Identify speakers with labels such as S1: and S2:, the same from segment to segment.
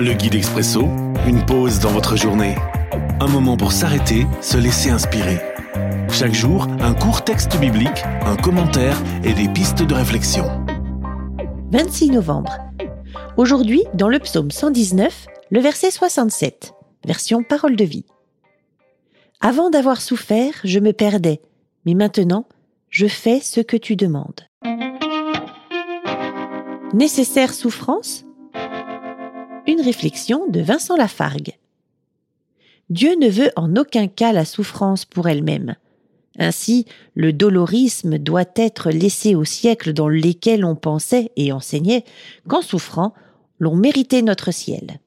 S1: Le guide expresso, une pause dans votre journée. Un moment pour s'arrêter, se laisser inspirer. Chaque jour, un court texte biblique, un commentaire et des pistes de réflexion.
S2: 26 novembre. Aujourd'hui, dans le psaume 119, le verset 67, version parole de vie. Avant d'avoir souffert, je me perdais, mais maintenant, je fais ce que tu demandes. Nécessaire souffrance Une réflexion de Vincent Lafargue. Dieu ne veut en aucun cas la souffrance pour elle-même. Ainsi, le dolorisme doit être laissé au siècle dans lesquels on pensait et enseignait qu'en souffrant, l'on méritait notre ciel.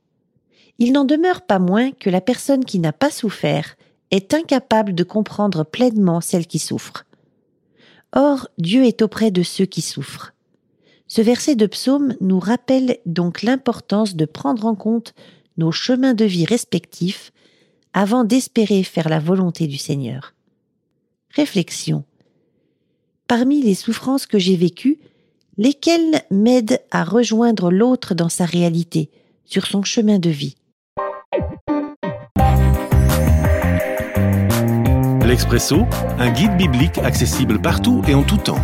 S2: Il n'en demeure pas moins que la personne qui n'a pas souffert est incapable de comprendre pleinement celle qui souffre. Or, Dieu est auprès de ceux qui souffrent. Ce verset de psaume nous rappelle donc l'importance de prendre en compte nos chemins de vie respectifs avant d'espérer faire la volonté du Seigneur. Réflexion. Parmi les souffrances que j'ai vécues, lesquelles m'aident à rejoindre l'autre dans sa réalité, sur son chemin de vie?
S1: L'Expresso, un guide biblique accessible partout et en tout temps